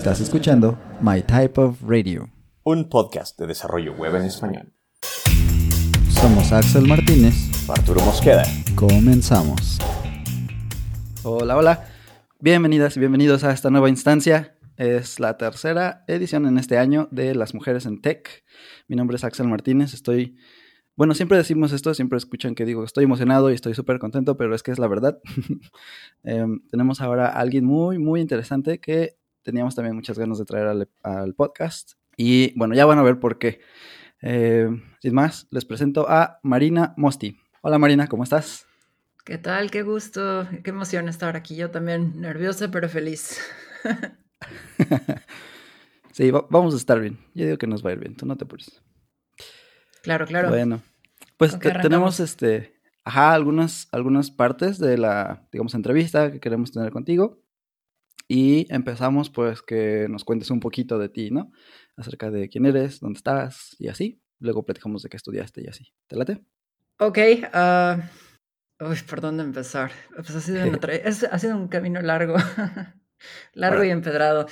Estás escuchando My Type of Radio, un podcast de desarrollo web en español. Somos Axel Martínez, Arturo Mosqueda. Comenzamos. Hola, hola. Bienvenidas y bienvenidos a esta nueva instancia. Es la tercera edición en este año de Las Mujeres en Tech. Mi nombre es Axel Martínez. Estoy bueno, siempre decimos esto, siempre escuchan que digo, estoy emocionado y estoy súper contento, pero es que es la verdad. Em, tenemos ahora a alguien muy, muy interesante que teníamos también muchas ganas de traer al, podcast. Y bueno, ya van a ver por qué. Em, sin más, les presento a Marina Mosti. Hola Marina, ¿cómo estás? ¿Qué tal? Qué gusto, qué emoción estar aquí. Yo también nerviosa, pero feliz. sí, vamos a estar bien. Yo digo que nos va a ir bien, tú no te apures. Claro, claro. Bueno, pues tenemos este, ajá, algunas, algunas partes de la, digamos, entrevista que queremos tener contigo. Y empezamos pues que nos cuentes un poquito de ti, ¿no? Acerca de quién eres, dónde estás y así. Luego platicamos de qué estudiaste y así. ¿Te late? Ok. Uh... Uy, ¿por dónde empezar? Pues ha sido, ha sido un camino largo, largo y empedrado.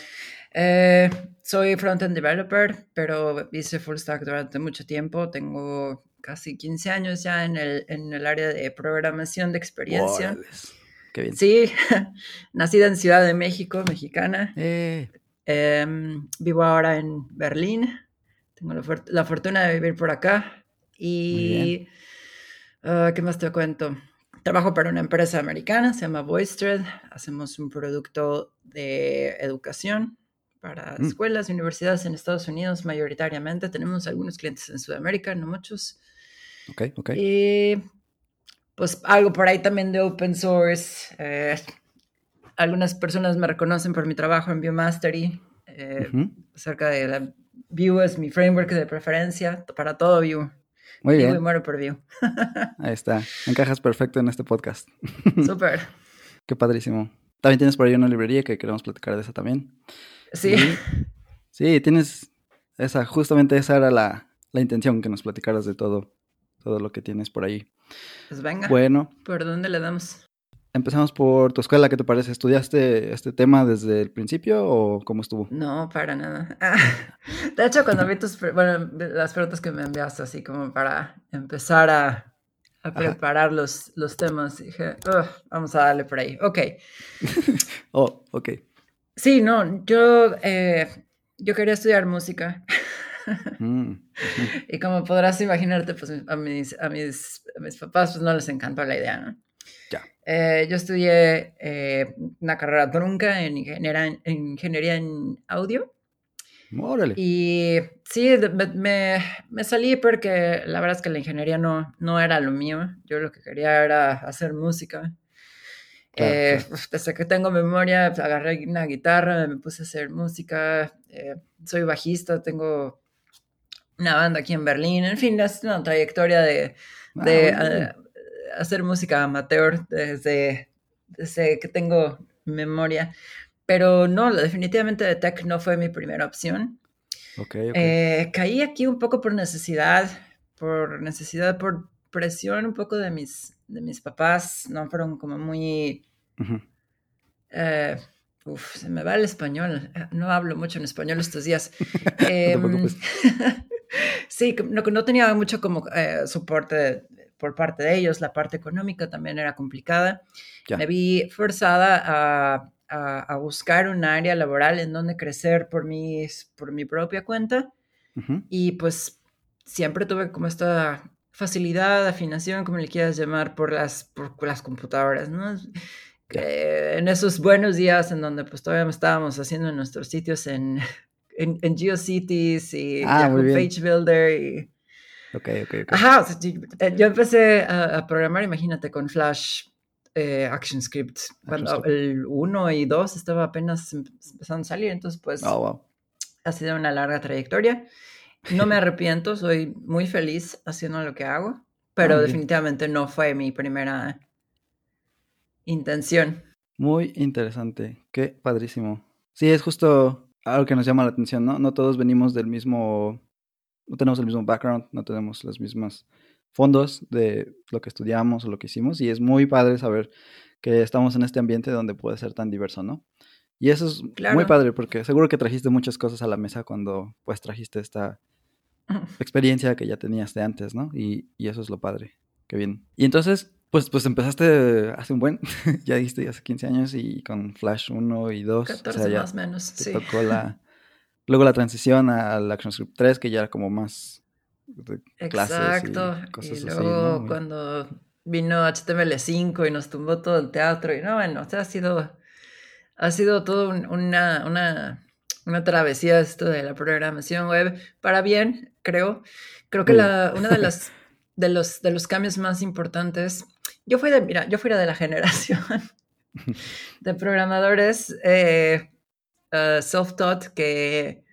Eh, soy front-end developer, pero hice full stack durante mucho tiempo. Tengo casi 15 años ya en el, en el área de programación de experiencia. Qué bien. Sí, nacida en Ciudad de México, mexicana. Eh. Em, vivo ahora en Berlín. Tengo la, fortuna de vivir por acá. Y, uh, ¿qué más te cuento? Trabajo para una empresa americana, se llama VoiceThread. Hacemos un producto de educación para mm. escuelas y universidades en Estados Unidos mayoritariamente. Tenemos algunos clientes en Sudamérica, no muchos. Ok, ok. Y pues algo por ahí también de open source. Eh, algunas personas me reconocen por mi trabajo en Viewmastery, eh, acerca de la Vue es mi framework de preferencia para todo Vue. Muy bien. Y muero por Vue. ahí está. Encajas perfecto en este podcast. Súper. Qué padrísimo. También tienes por ahí una librería que queremos platicar de esa también. Sí. sí, tienes esa, justamente esa era la, la, intención, que nos platicaras de todo, todo lo que tienes por ahí. Pues venga. Bueno. ¿Por dónde le damos? Empezamos por tu escuela, ¿qué te parece? ¿Estudiaste este tema desde el principio o cómo estuvo? No, para nada. de hecho, cuando vi tus, bueno, las preguntas que me enviaste, así como para empezar a, a preparar los, los temas, dije, vamos a darle por ahí. Ok. oh, ok. Sí, no, yo, eh, yo quería estudiar música. Mm, y como podrás imaginarte, pues a mis, a mis, mis papás pues, no les encantó la idea, ¿no? Ya. Eh, yo estudié eh, una carrera trunca en ingeniería, en, ingeniería en audio. Órale. Y sí, me, me, salí porque la verdad es que la ingeniería no, no era lo mío. Yo lo que quería era hacer música. Eh, desde que tengo memoria, pues, agarré una guitarra, me puse a hacer música, eh, soy bajista, tengo una banda aquí en Berlín, en fin, es una trayectoria de, ah, hacer música amateur desde, desde que tengo memoria, pero no, definitivamente de tech no fue mi primera opción. Eh, caí aquí un poco por necesidad, por necesidad, por presión un poco de mis, de mis papás, no fueron como muy eh, uf, se me va el español. No hablo mucho en español estos días. Em, sí, no, no, tenía mucho como eh, soporte por parte de ellos. La parte económica también era complicada. Me vi forzada a, a, buscar un área laboral en donde crecer por, mis, por mi propia cuenta. Y pues siempre tuve como esta facilidad, afinación, como le quieras llamar, por las, por las computadoras, ¿no? en esos buenos días en donde pues todavía estábamos haciendo nuestros sitios en, en, GeoCities y ah, Page Builder y... Ok, ok, Ajá, eh, yo empecé a, programar, imagínate, con Flash eh, ActionScript, cuando el 1 y 2 estaba apenas em, empezando a salir, entonces pues oh, ha sido una larga trayectoria. No me arrepiento, soy muy feliz haciendo lo que hago, pero ah, definitivamente no fue mi primera intención. Muy interesante, qué padrísimo. Sí, es justo algo que nos llama la atención, ¿no? No todos venimos del mismo, no tenemos el mismo background, no tenemos los mismos fondos de lo que estudiamos o lo que hicimos y es muy padre saber que estamos en este ambiente donde puede ser tan diverso, ¿no? Y eso es muy padre porque seguro que trajiste muchas cosas a la mesa cuando pues trajiste esta experiencia que ya tenías de antes, ¿no? Y, y eso es lo padre. Qué bien. Y entonces, pues, pues empezaste hace un buen, ya dijiste hace 15 años y con Flash 1 y 2. 14 o sea, más o menos, sí. Tocó la, luego la transición al ActionScript 3, que ya era como más clases Exacto. y cosas y luego cuando vino HTML5 y nos tumbó todo el teatro y no, bueno, o sea, ha sido, ha sido todo una, una, una travesía esto de la programación web para bien, creo. Creo que la, una de las de los, de los cambios más importantes. Yo fui de, mira, yo fui de la generación de programadores eh, uh, self-taught que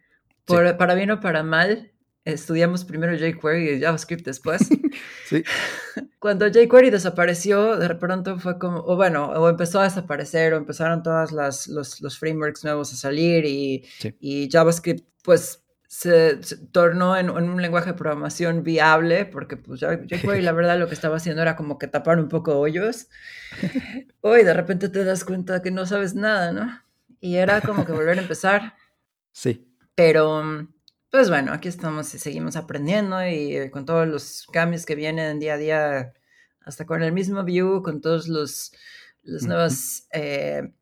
por, para bien o para mal estudiamos primero jQuery y JavaScript después. sí. Cuando jQuery desapareció, de pronto fue como, o bueno, o empezó a desaparecer, o empezaron todos los, los, frameworks nuevos a salir y, y JavaScript, pues se, tornó en, un lenguaje de programación viable, porque pues jQuery la verdad lo que estaba haciendo era como que tapar un poco hoyos. Hoy de repente te das cuenta que no sabes nada, ¿no? Y era como que volver a empezar. Sí. Pero, pues bueno, aquí estamos y seguimos aprendiendo y eh, con todos los cambios que vienen día a día, hasta con el mismo view, con todos los, los nuevos eh,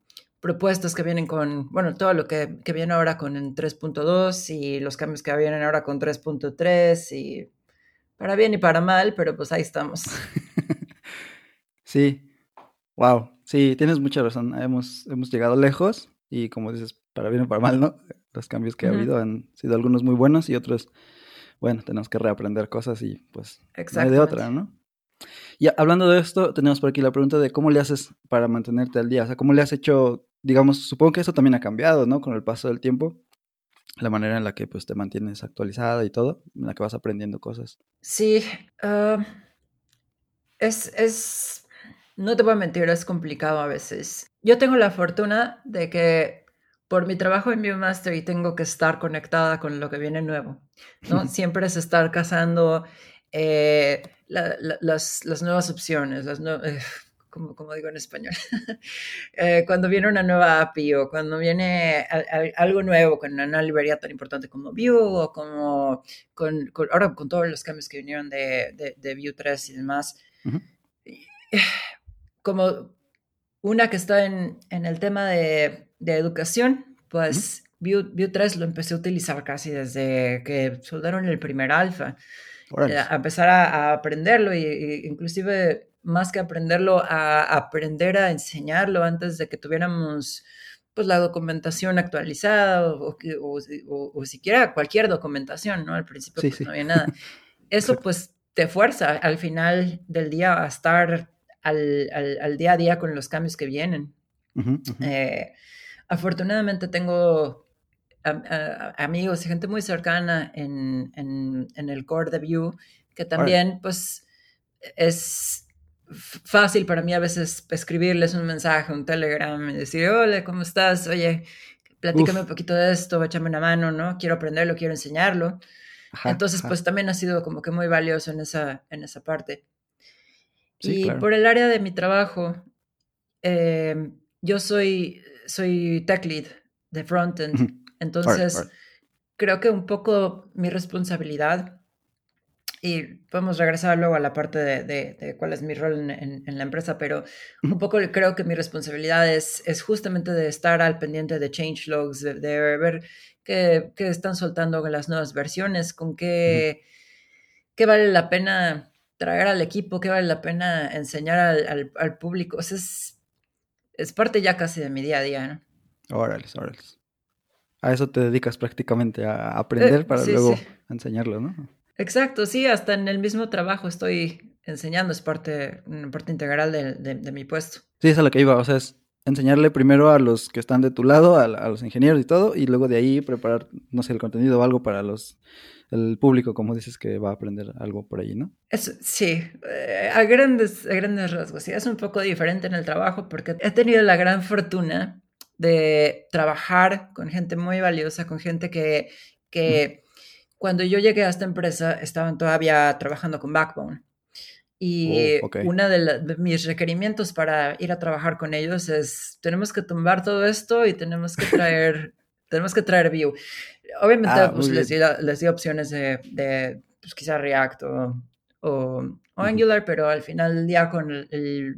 propuestas que vienen con, bueno, todo lo que, viene ahora con 3.2 y los cambios que vienen ahora con 3.3 y para bien y para mal, pero pues ahí estamos. sí, wow, sí, tienes mucha razón, hemos, hemos llegado lejos y como dices, para bien o para mal, ¿no? Los cambios que ha habido han sido algunos muy buenos y otros, bueno, tenemos que reaprender cosas y pues no hay de otra, ¿no? Y hablando de esto, tenemos por aquí la pregunta de cómo le haces para mantenerte al día. O sea, ¿cómo le has hecho digamos, supongo que eso también ha cambiado, ¿no? Con el paso del tiempo, la manera en la que pues te mantienes actualizada y todo, en la que vas aprendiendo cosas. Sí, ah, es, es, no te voy a mentir, es complicado a veces. Yo tengo la fortuna de que por mi trabajo en Viewmaster y tengo que estar conectada con lo que viene nuevo, ¿no? Siempre es estar cazando eh, las, las, nuevas opciones, las nuevas... Eh, como, digo en español, eh, cuando viene una nueva API o cuando viene algo nuevo con una librería tan importante como Vue o como con, ahora con todos los cambios que vinieron de, de, Vue 3 y demás, como una que está en, en el tema de, de educación, pues Vue, 3 lo empecé a utilizar casi desde que soldaron el primer alfa. Eh, a empezar a, aprenderlo e inclusive más que aprenderlo, a aprender a enseñarlo antes de que tuviéramos pues la documentación actualizada o, o, siquiera cualquier documentación, ¿no? Al principio pues, no había nada. Eso pues te fuerza al final del día a estar al, al, día a día con los cambios que vienen. Eh, afortunadamente tengo amigos y gente muy cercana en, en, en, el core de Vue que también pues es fácil para mí a veces escribirles un mensaje, un telegram y decir, hola, ¿cómo estás? Oye, platícame un poquito de esto, échame una mano, ¿no? Quiero aprenderlo, quiero enseñarlo. Entonces, pues también ha sido como que muy valioso en esa, en esa parte. y por el área de mi trabajo, em, yo soy, soy tech lead de frontend. Entonces, creo que un poco mi responsabilidad y podemos regresar luego a la parte de, de, cuál es mi rol en, en, la empresa, pero un poco creo que mi responsabilidad es, es justamente de estar al pendiente de change logs, de, ver qué, qué, están soltando las nuevas versiones, con qué, qué vale la pena traer al equipo, qué vale la pena enseñar al, al, público. O sea, es, es, parte ya casi de mi día a día, ¿no? Órale, órale. A eso te dedicas prácticamente, a aprender eh, para luego enseñarlo, ¿no? Exacto, sí, hasta en el mismo trabajo estoy enseñando, es parte, una parte integral de, de, mi puesto. Sí, es a lo que iba, o sea, es enseñarle primero a los que están de tu lado, a, los ingenieros y todo, y luego de ahí preparar, no sé, el contenido o algo para los el público, como dices, que va a aprender algo por ahí, ¿no? Es, sí, eh, a, grandes, a grandes rasgos, sí, es un poco diferente en el trabajo porque he tenido la gran fortuna de trabajar con gente muy valiosa, con gente que, que cuando yo llegué a esta empresa, estaban todavía trabajando con Backbone. Y Oh, ok. uno de, la- de mis requerimientos para ir a trabajar con ellos es, tenemos que tumbar todo esto y tenemos que traer, tenemos que traer Vue. Obviamente, Ah, pues les di, les di opciones de, de, pues quizá React o, o, o Ujú. Angular, pero al final del día con el, el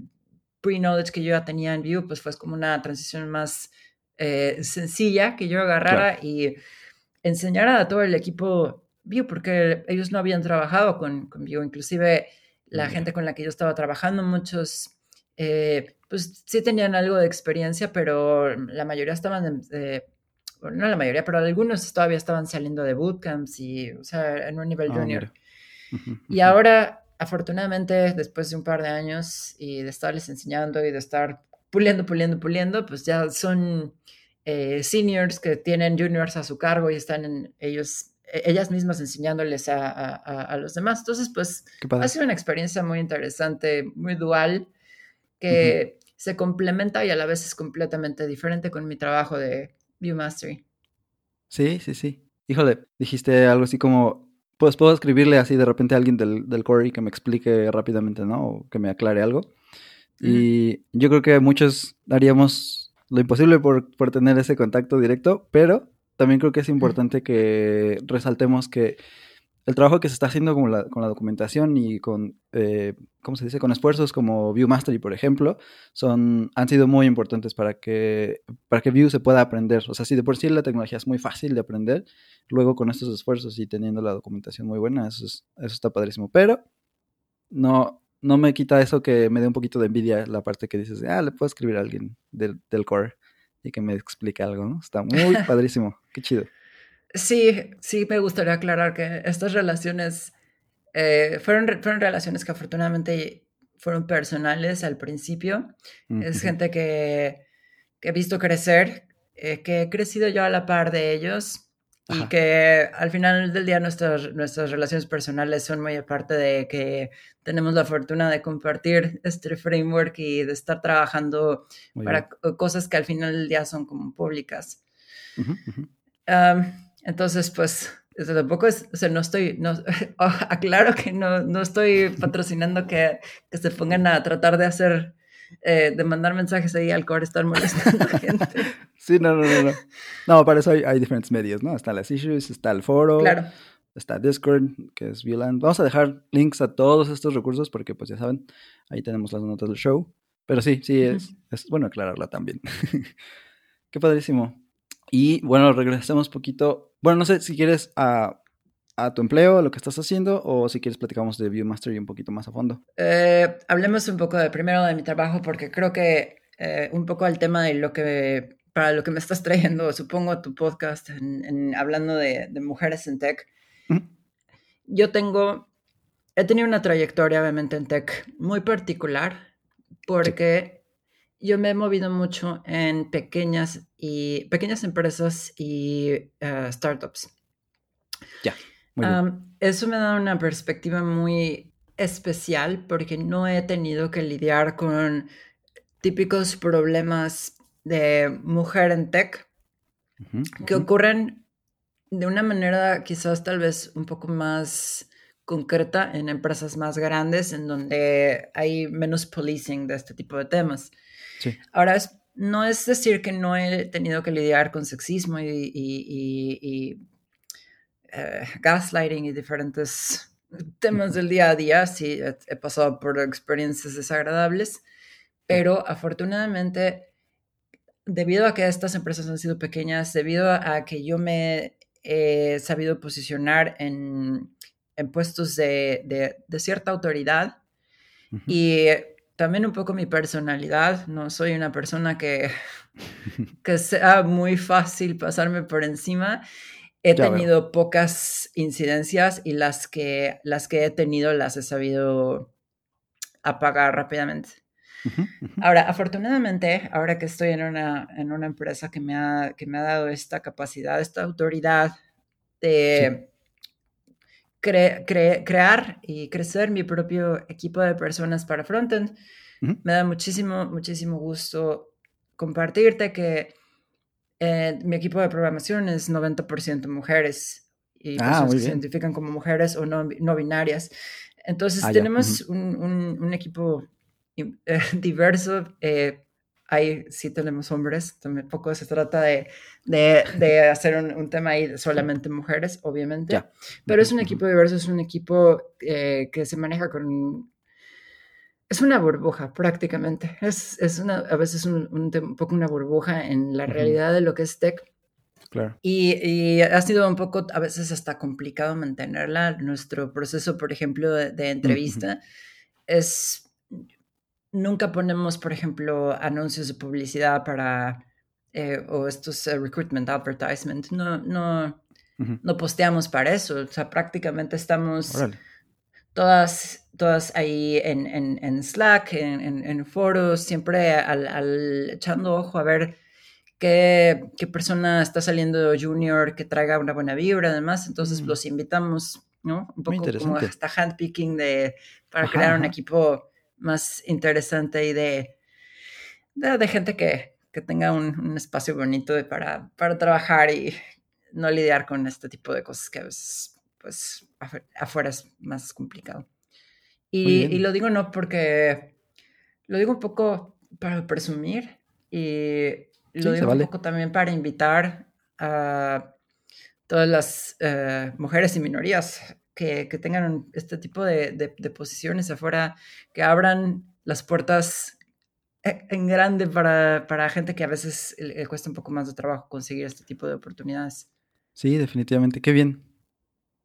pre-knowledge que yo ya tenía en Vue, pues fue como una transición más eh, sencilla que yo agarrara y enseñara a todo el equipo Vue, porque ellos no habían trabajado con, con Vue, inclusive la gente con la que yo estaba trabajando, muchos, eh, pues sí tenían algo de experiencia, pero la mayoría estaban, en- eh, bueno, no la mayoría, pero algunos todavía estaban saliendo de bootcamps y, o sea, en un nivel Ah, junior. Y ahora, afortunadamente, después de un par de años y de estarles enseñando y de estar puliendo, puliendo, puliendo, pues ya son eh, seniors que tienen juniors a su cargo y están en ellos, e- ellas mismas enseñándoles a, a- a- los demás. Entonces, pues ha sido una experiencia muy interesante, muy dual, que se complementa y a la vez es completamente diferente con mi trabajo de View Mastery. Sí, sí, sí. Híjole, dijiste algo así como, pues puedo escribirle así de repente a alguien del, del core y que me explique rápidamente, ¿no? O que me aclare algo. Y yo creo que muchos haríamos lo imposible por, por tener ese contacto directo, pero también creo que es importante que resaltemos que el trabajo que se está haciendo con la, con la documentación y con, eh, ¿cómo se dice? Con esfuerzos como Vue Mastery, por ejemplo, son, han sido muy importantes para que, para que Vue se pueda aprender. O sea, si de por sí la tecnología es muy fácil de aprender, luego con estos esfuerzos y teniendo la documentación muy buena, eso, es- eso está padrísimo. Pero no, no me quita eso que me dé un poquito de envidia la parte que dices, ah, le puedo escribir a alguien del, del core y que me explique algo, ¿no? Está muy padrísimo. Qué chido. Sí, sí, me gustaría aclarar que estas relaciones eh, fueron, fueron relaciones que afortunadamente fueron personales al principio. Es gente que, que he visto crecer, eh, que he crecido yo a la par de ellos y Ajá. que al final del día nuestras, nuestras relaciones personales son muy aparte de que tenemos la fortuna de compartir este framework y de estar trabajando Muy para bien. co- cosas que al final del día son como públicas. Ujú, ujú. Am, entonces, pues, tampoco es, o sea, no estoy, no, oh, aclaro que no, no estoy patrocinando que, que se pongan a tratar de hacer, eh, de mandar mensajes ahí al core, estar molestando a gente. Sí, no, no, no, no. No, para eso hay, hay diferentes medios, ¿no? Está las issues, está el foro, Claro, está Discord, que es VLAN. Vamos a dejar links a todos estos recursos porque, pues ya saben, ahí tenemos las notas del show. Pero sí, sí, es, es bueno aclararla también. Qué padrísimo. Y bueno, regresemos poquito. Bueno, no sé si quieres a, a tu empleo, a lo que estás haciendo, o si quieres platicamos de Viewmastery un poquito más a fondo. Eh, hablemos un poco de primero de mi trabajo porque creo que eh, un poco al tema de lo que para lo que me estás trayendo, supongo tu podcast en, en- hablando de, de mujeres en tech. Yo tengo, he tenido una trayectoria obviamente en tech muy particular porque yo me he movido mucho en pequeñas y pequeñas empresas y eh, startups. Bien. Am, eso me da una perspectiva muy especial porque no he tenido que lidiar con típicos problemas de mujer en tech Ujú, que ujú. ocurren de una manera quizás tal vez un poco más concreta en empresas más grandes en donde hay menos policing de este tipo de temas. Sí. Ahora, no es decir que no he tenido que lidiar con sexismo y, y- y- y, eh, gaslighting y diferentes temas del día a día. Sí, he, he pasado por experiencias desagradables, pero afortunadamente, debido a que estas empresas han sido pequeñas, debido a que yo me he sabido posicionar en, en puestos de, de- de cierta autoridad, Ujú. y también un poco mi personalidad, no soy una persona que, que sea muy fácil pasarme por encima. He Ya veo. tenido pocas incidencias y las que, las que he tenido las he sabido apagar rápidamente. Ujú, ujú. Ahora, afortunadamente, ahora que estoy en una, en una empresa que me, ha, que me ha dado esta capacidad, esta autoridad de cre- cre- crear y crecer mi propio equipo de personas para frontend, Ujú. me da muchísimo, muchísimo gusto compartirte que eh, mi equipo de programación es 90% mujeres y Ah, personas que se identifican como mujeres o no, no binarias. Entonces Ah, tenemos un, un- un equipo eh, diverso. eh, ahí sí tenemos hombres. Tampoco se trata de, de- de hacer un, un tema ahí de solamente mujeres, obviamente. Ya. Pero es un equipo diverso, es un equipo eh, que se maneja con... Es una burbuja prácticamente. Es, es una, a veces un, un un poco una burbuja en la realidad de lo que es tech. Claro. Y, y ha sido un poco, a veces hasta complicado mantenerla. Nuestro proceso, por ejemplo, de, de entrevista es, nunca ponemos, por ejemplo, anuncios de publicidad para, eh, o estos eh, recruitment advertisement. No, no, no posteamos para eso. O sea, prácticamente estamos todas, todas ahí en, en, en Slack, en, en, foros, siempre al, al echando ojo a ver qué, qué persona está saliendo junior que traiga una buena vibra, además. Entonces Mm. los invitamos, ¿no? Un poco como hasta handpicking de, para Ajá, crear un ajá. equipo más interesante y de, de, de gente que, que tenga un, un espacio bonito de- para, para trabajar y no lidiar con este tipo de cosas que a veces, pues, afu- afuera es más complicado. Y, lo digo no porque, lo digo un poco para presumir y lo digo vale. un poco también para invitar a todas las eh, mujeres y minorías que, que tengan este tipo de, de- de posiciones afuera, que abran las puertas e- en grande para, para gente que a veces le le cuesta un poco más de trabajo conseguir este tipo de oportunidades. Sí, definitivamente. Qué bien.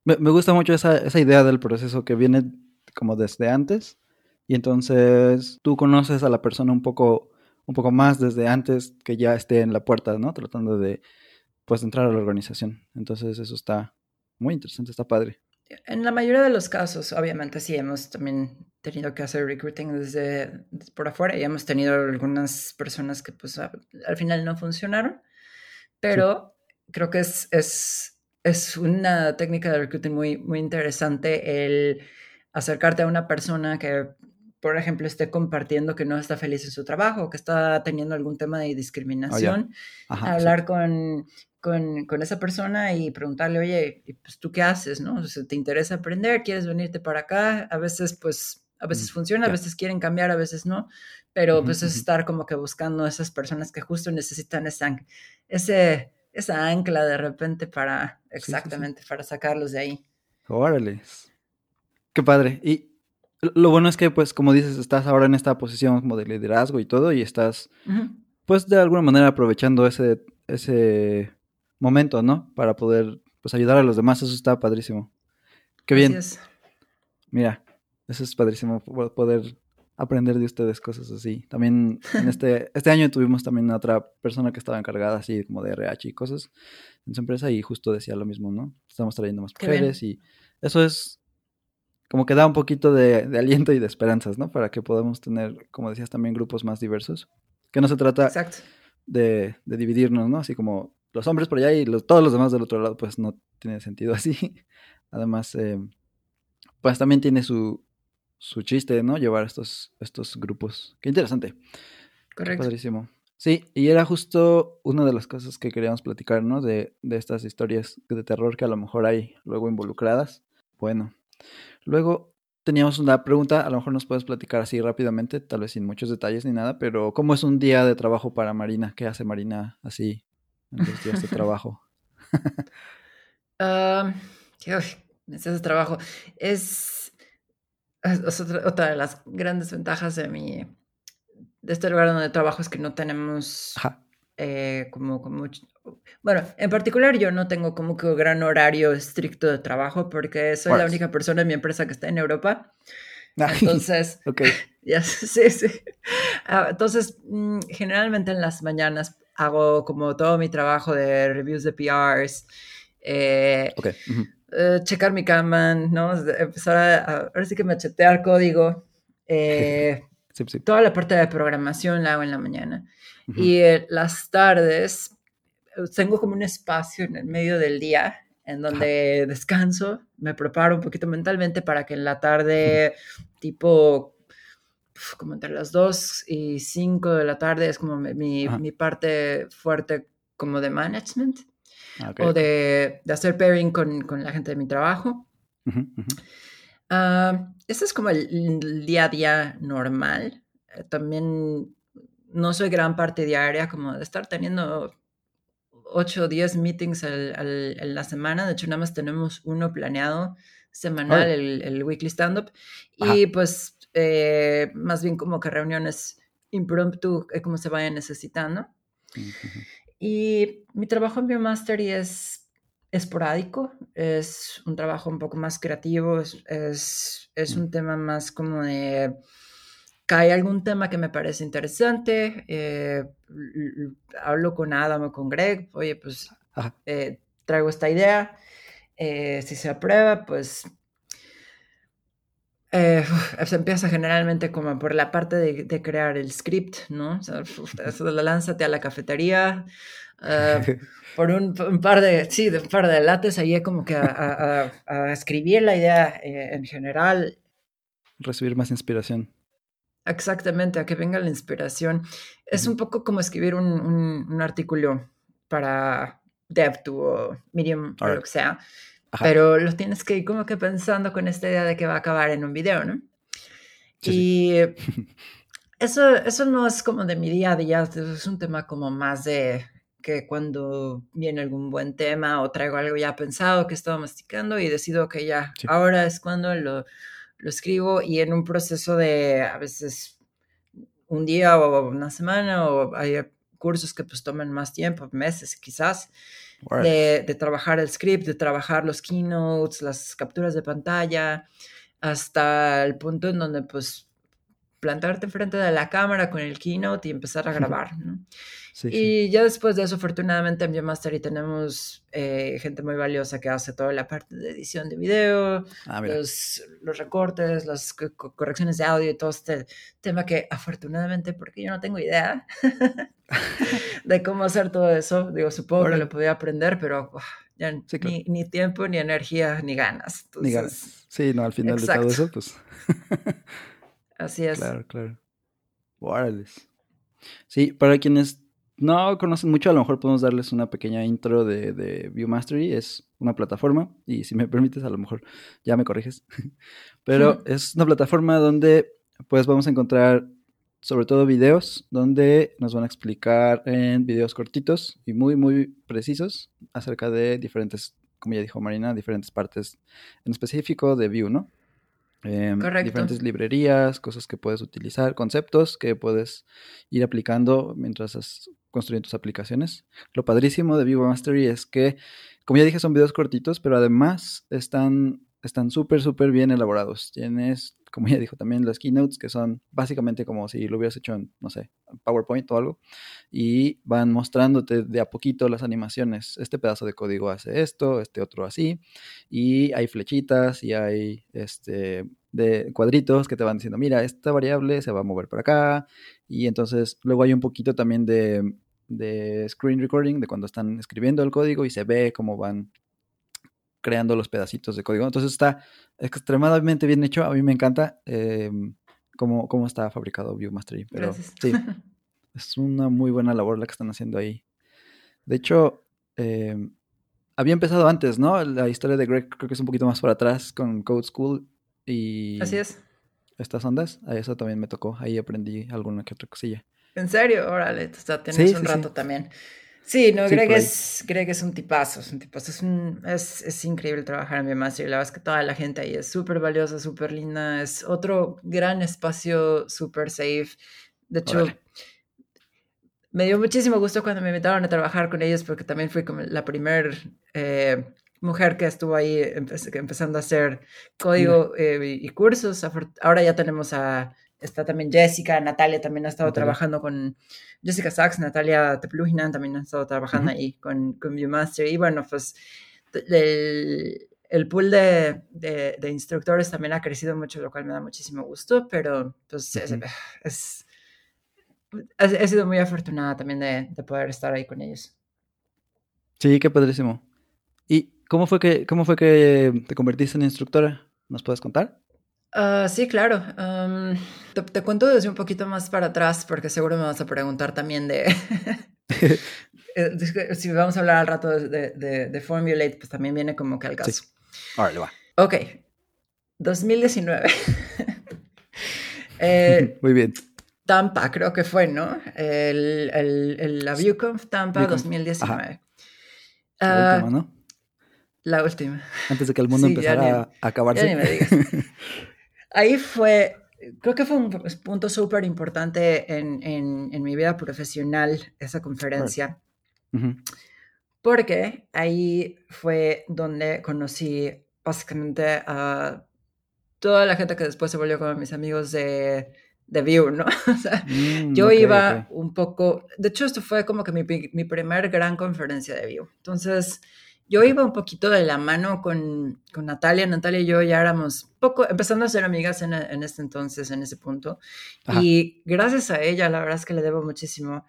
Me, me gusta mucho esa, esa idea del proceso que viene como desde antes. Y entonces tú conoces a la persona un poco, un poco más desde antes que ya esté en la puerta, ¿no? Tratando de, pues, entrar a la organización. Entonces eso está muy interesante, está padre. En la mayoría de los casos, obviamente sí, hemos también tenido que hacer recruiting desde, desde por afuera y hemos tenido algunas personas que pues a- al final no funcionaron, pero creo que es, es, es una técnica de recruiting muy, muy interesante el acercarte a una persona que, por ejemplo, esté compartiendo que no está feliz en su trabajo, que está teniendo algún tema de discriminación Ajá, hablar con, con, con esa persona y preguntarle, oye, ¿y pues tú qué haces, no? O sea, ¿te interesa aprender? ¿Quieres venirte para acá? A veces, pues, a veces Mm, funciona, a veces quieren cambiar, a veces no, pero pues es estar como que buscando a esas personas que justo necesitan esa, ese, esa ancla de repente para, sí, sí. exactamente, para sacarlos de ahí. Órale. Qué padre. Y lo- bueno es que, pues, como dices, estás ahora en esta posición como de liderazgo y todo, y estás pues de alguna manera aprovechando ese, ese momento, ¿no? Para poder pues ayudar a los demás, eso está padrísimo. Qué bien, es. mira, eso es padrísimo po- poder aprender de ustedes cosas así. También en este, este año tuvimos también a otra persona que estaba encargada así como de RH y cosas en su empresa y justo decía lo mismo, ¿no? Estamos trayendo más mujeres y eso es como que da un poquito de, de aliento y de esperanzas, ¿no? Para que podamos tener, como decías, también grupos más diversos. Que no se trata Exacto. de, de dividirnos, ¿no? Así como los hombres por allá y los, todos los demás del otro lado, pues no tiene sentido así. Además, eh, pues también tiene su, su chiste, ¿no? Llevar estos, estos grupos. Qué interesante. Correcto. Padrísimo. Sí, y era justo una de las cosas que queríamos platicar, ¿no? De, de estas historias de terror que a lo mejor hay luego involucradas. Bueno, luego teníamos una pregunta, a lo mejor nos puedes platicar así rápidamente, tal vez sin muchos detalles ni nada, pero ¿cómo es un día de trabajo para Marina? ¿Qué hace Marina así en los días de trabajo? Que, uy, ese trabajo es otra, otra de las grandes ventajas de mi de este lugar donde trabajo es que no tenemos Ajá. Eh, como, como bueno, en particular yo no tengo como que un gran horario estricto de trabajo porque soy la única persona en mi empresa que está en Europa. Entonces, ok. ya, sí, sí. Ah, entonces, mm, generalmente en las mañanas hago como todo mi trabajo de reviews de PRs, eh, Ok. ujú. eh, checar mi Kanban, ¿no? Empezar a, ahora sí que machetear código. eh, Sí, sí. toda la parte de programación la hago en la mañana. Y eh, las tardes eh, tengo como un espacio en el medio del día en donde descanso, me preparo un poquito mentalmente para que en la tarde, tipo, como entre las 2 y 5 de la tarde, es como mi- mi, parte fuerte como de management Ah, o de, de hacer pairing con, con la gente de mi trabajo. Ese es como el, día a día normal. Eh, también no soy gran parte diaria, como de estar teniendo 8 o 10 meetings en la semana. De hecho, nada más tenemos uno planeado semanal, el, el, weekly stand-up. Y pues, eh, más bien como que reuniones impromptu, eh, como se vayan necesitando. Y mi trabajo en Biomastery es esporádico, es un trabajo un poco más creativo, es, es, un tema más como de hay algún tema que me parece interesante, eh, hablo con Adam o con Greg, oye, pues eh, traigo esta idea, eh, si se aprueba, pues se empieza generalmente como por la parte de, crear el script, ¿no? O sea, lánzate a la cafetería, por un, par de, sí, un par de lates ahí como que a, escribir la idea en general. Recibir más inspiración. Exactamente, a que venga la inspiración. Es un poco como escribir un, un, artículo para DevTo o Medium o lo que sea, pero lo tienes que ir como que pensando con esta idea de que va a acabar en un video, ¿no? y eso, eso no es como de mi día a día, es un tema como más de que cuando viene algún buen tema o traigo algo ya pensado que estaba masticando y decido que ya, ahora es cuando lo lo escribo y en un proceso de a veces un día o una semana o hay cursos que pues toman más tiempo, meses quizás, de, de, trabajar el script, de trabajar los keynotes, las capturas de pantalla, hasta el punto en donde pues plantarte frente de la cámara con el keynote y empezar a grabar. ¿no? y ya después de eso, afortunadamente en Biomastery tenemos eh, gente muy valiosa que hace toda la parte de edición de video, ah, los, los, recortes, las correcciones de audio y todo este tema que afortunadamente, porque yo no tengo idea de cómo hacer todo eso, digo, supongo que lo podía aprender, pero ya ni, ni, tiempo, ni energía, ni ganas. ni ganas. Sí, no, al final de todo eso, pues... Así es. Claro, claro. Órales. Sí, para quienes no conocen mucho, a lo mejor podemos darles una pequeña intro de, de Viewmastery. Es una plataforma, y si me permites, a lo mejor ya me corriges. Pero es una plataforma donde pues vamos a encontrar sobre todo videos donde nos van a explicar en videos cortitos y muy, muy precisos acerca de diferentes, como ya dijo Marina, diferentes partes en específico de View, ¿no? Eh, diferentes librerías, cosas que puedes utilizar, conceptos que puedes ir aplicando mientras estás construyendo tus aplicaciones. Lo padrísimo de Vivo Mastery es que, como ya dije, son videos cortitos, pero además están están súper, súper bien elaborados. Tienes, como ya dijo también, las keynotes que son básicamente como si lo hubieras hecho en, no sé, PowerPoint o algo, y van mostrándote de a poquito las animaciones. Este pedazo de código hace esto, este otro así, y hay flechitas y hay este de cuadritos que te van diciendo, mira, esta variable se va a mover por acá, y entonces luego hay un poquito también de, de screen recording, de cuando están escribiendo el código y se ve cómo van creando los pedacitos de código. Entonces está extremadamente bien hecho. A mí me encanta em, cómo, cómo, está fabricado Viewmastery. Pero sí, es una muy buena labor la que están haciendo ahí. De hecho, em, había empezado antes, ¿no? La historia de Greg creo que es un poquito más para atrás con Code School y... Así es. Estas ondas, a eso también me tocó. Ahí aprendí alguna que otra cosilla. ¿En serio? Órale, o sea, tenés un rato también. Sí, no, Greg, es, Greg es un tipazo, es un tipazo, es, un, es, es increíble trabajar en Biomaster, la verdad es que toda la gente ahí es súper valiosa, súper linda, es otro gran espacio, súper safe, de hecho, me dio muchísimo gusto cuando me invitaron a trabajar con ellos porque también fui como la primera eh, mujer que estuvo ahí empezando a hacer código eh, y cursos, ahora ya tenemos a está también Jessica, Natalia también ha estado trabajando con Jessica Sachs, Natalia Tepluginan también ha estado trabajando ahí con, con Viewmaster. Y bueno, pues el, el pool de, de, instructores también ha crecido mucho, lo cual me da muchísimo gusto, pero pues es, he sido muy afortunada también de, de, poder estar ahí con ellos. Sí, qué padrísimo. ¿Y cómo fue que, cómo fue que te convertiste en instructora? ¿Nos puedes contar? Ah, sí, claro. Te, cuento desde un poquito más para atrás porque seguro me vas a preguntar también de... Eh, si vamos a hablar al rato de, de, Formulate, pues también viene como que al caso. Sí. Ahora le va. Ok. 2019. Eh, Muy bien. Tampa, creo que fue, ¿no? El, el, el la ViewConf Tampa ViewConf, 2019. La Ah, última, ¿no? la última. Antes de que el mundo sí, ya empezara a Ya acabarse. ni me digas. Ahí fue, creo que fue un punto súper importante en, en- en mi vida profesional, esa conferencia, porque ahí fue donde conocí básicamente a toda la gente que después se volvió como mis amigos de, de View, ¿no? O sea, Mm, yo ok, iba ok. un poco, de hecho esto fue como que mi, mi primer gran conferencia de View. Entonces, yo iba un poquito de la mano con, con Natalia. Natalia y yo ya éramos poco, empezando a ser amigas en, en este entonces, en ese punto. Ajá. Y gracias a ella, la verdad es que le debo muchísimo,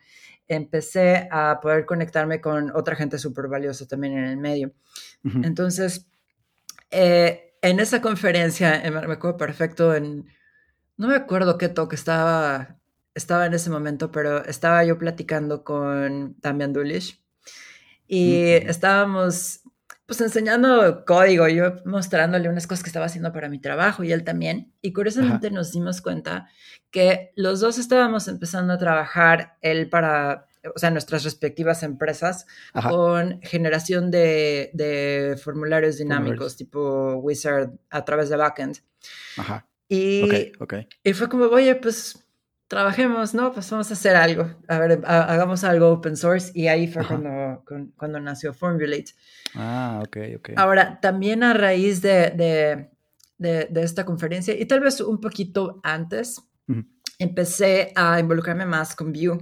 empecé a poder conectarme con otra gente súper valiosa también en el medio. Entonces, eh, en esa conferencia, eh, me me acuerdo perfecto, en, no me acuerdo qué toque estaba, estaba en ese momento, pero estaba yo platicando con Damian Dulish y Mm. estábamos pues enseñando código, yo mostrándole unas cosas que estaba haciendo para mi trabajo y él también. Y curiosamente nos dimos cuenta que los dos estábamos empezando a trabajar, él para, o sea, nuestras respectivas empresas, Ajá. con generación de, de formularios dinámicos Formularios. tipo Wizard a través de backend. Ajá. Y, y fue como, oye, pues trabajemos, ¿no? Pues vamos a hacer algo. A ver, ha- hagamos algo open source. Y ahí fue Ajá. cuando, con- cuando nació Formulate. Ah, ok, ok. Ahora, también a raíz de, de, de- de esta conferencia, y tal vez un poquito antes, empecé a involucrarme más con Vue.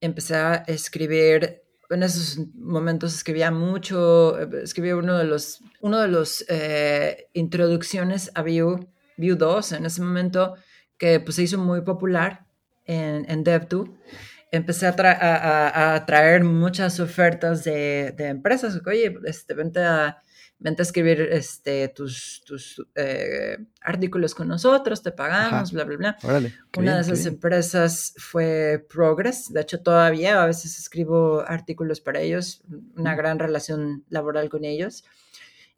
Empecé a escribir, en esos momentos escribía mucho, eh, escribí uno de los, uno de los eh, introducciones a Vue, Vue 2, en ese momento que pues, se hizo muy popular en, en Dev2 empecé a, tra- a- a- a traer muchas ofertas de, de empresas. Oye, este, vente, a, vente a escribir este, tus, tus eh, artículos con nosotros, te pagamos, Ajá. bla, bla, bla. Órale. Una bien, de esas bien. empresas fue Progress. De hecho, todavía a veces escribo artículos para ellos, una gran relación laboral con ellos.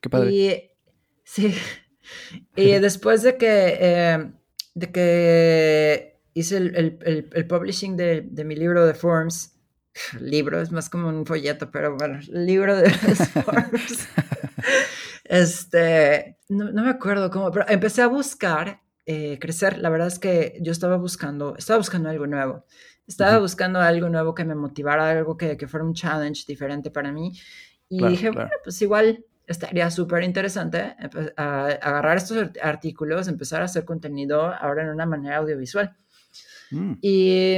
Qué padre. Y sí, y después de que, eh, de que hice el, el- el- el publishing de, de mi libro de Forms, libro, es más como un folleto, pero bueno, libro de Forms, este, no, no me acuerdo cómo, pero empecé a buscar eh, crecer. La verdad es que yo estaba buscando, estaba buscando algo nuevo. Estaba Ujú. buscando algo nuevo que me motivara, algo que, que fuera un challenge diferente para mí. Y Claro, dije, claro. bueno, pues igual estaría súper interesante empe- a- agarrar estos art- artículos, empezar a hacer contenido ahora en una manera audiovisual. Mm. Y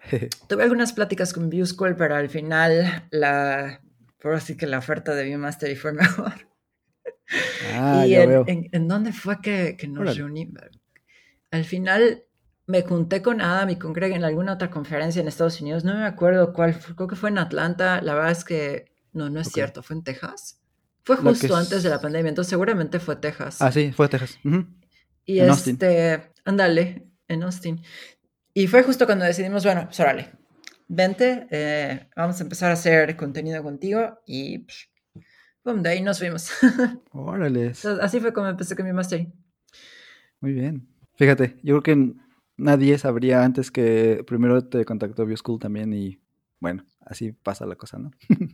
tuve algunas pláticas con View School, pero al final la, por así que la oferta de Viewmastery fue mejor. Ah, ¿Y ya en, veo. en- en dónde fue que, que nos reunimos? Al final me junté con Adam y con Greg en alguna otra conferencia en Estados Unidos. No me acuerdo cuál, fue, creo que fue en Atlanta. La verdad es que no, no es cierto, fue en Texas. Fue justo es- antes de la pandemia, entonces seguramente fue Texas. Ah, sí, fue Texas. Y en este, ándale, en Austin. Y fue justo cuando decidimos, bueno, pues órale, vente, eh, vamos a empezar a hacer contenido contigo y psh, boom, de ahí nos fuimos. Órale. Entonces, Así fue como empecé con mi master. Muy bien. Fíjate, yo creo que nadie sabría antes que primero te contactó Bioschool también y bueno, así pasa la cosa, ¿no?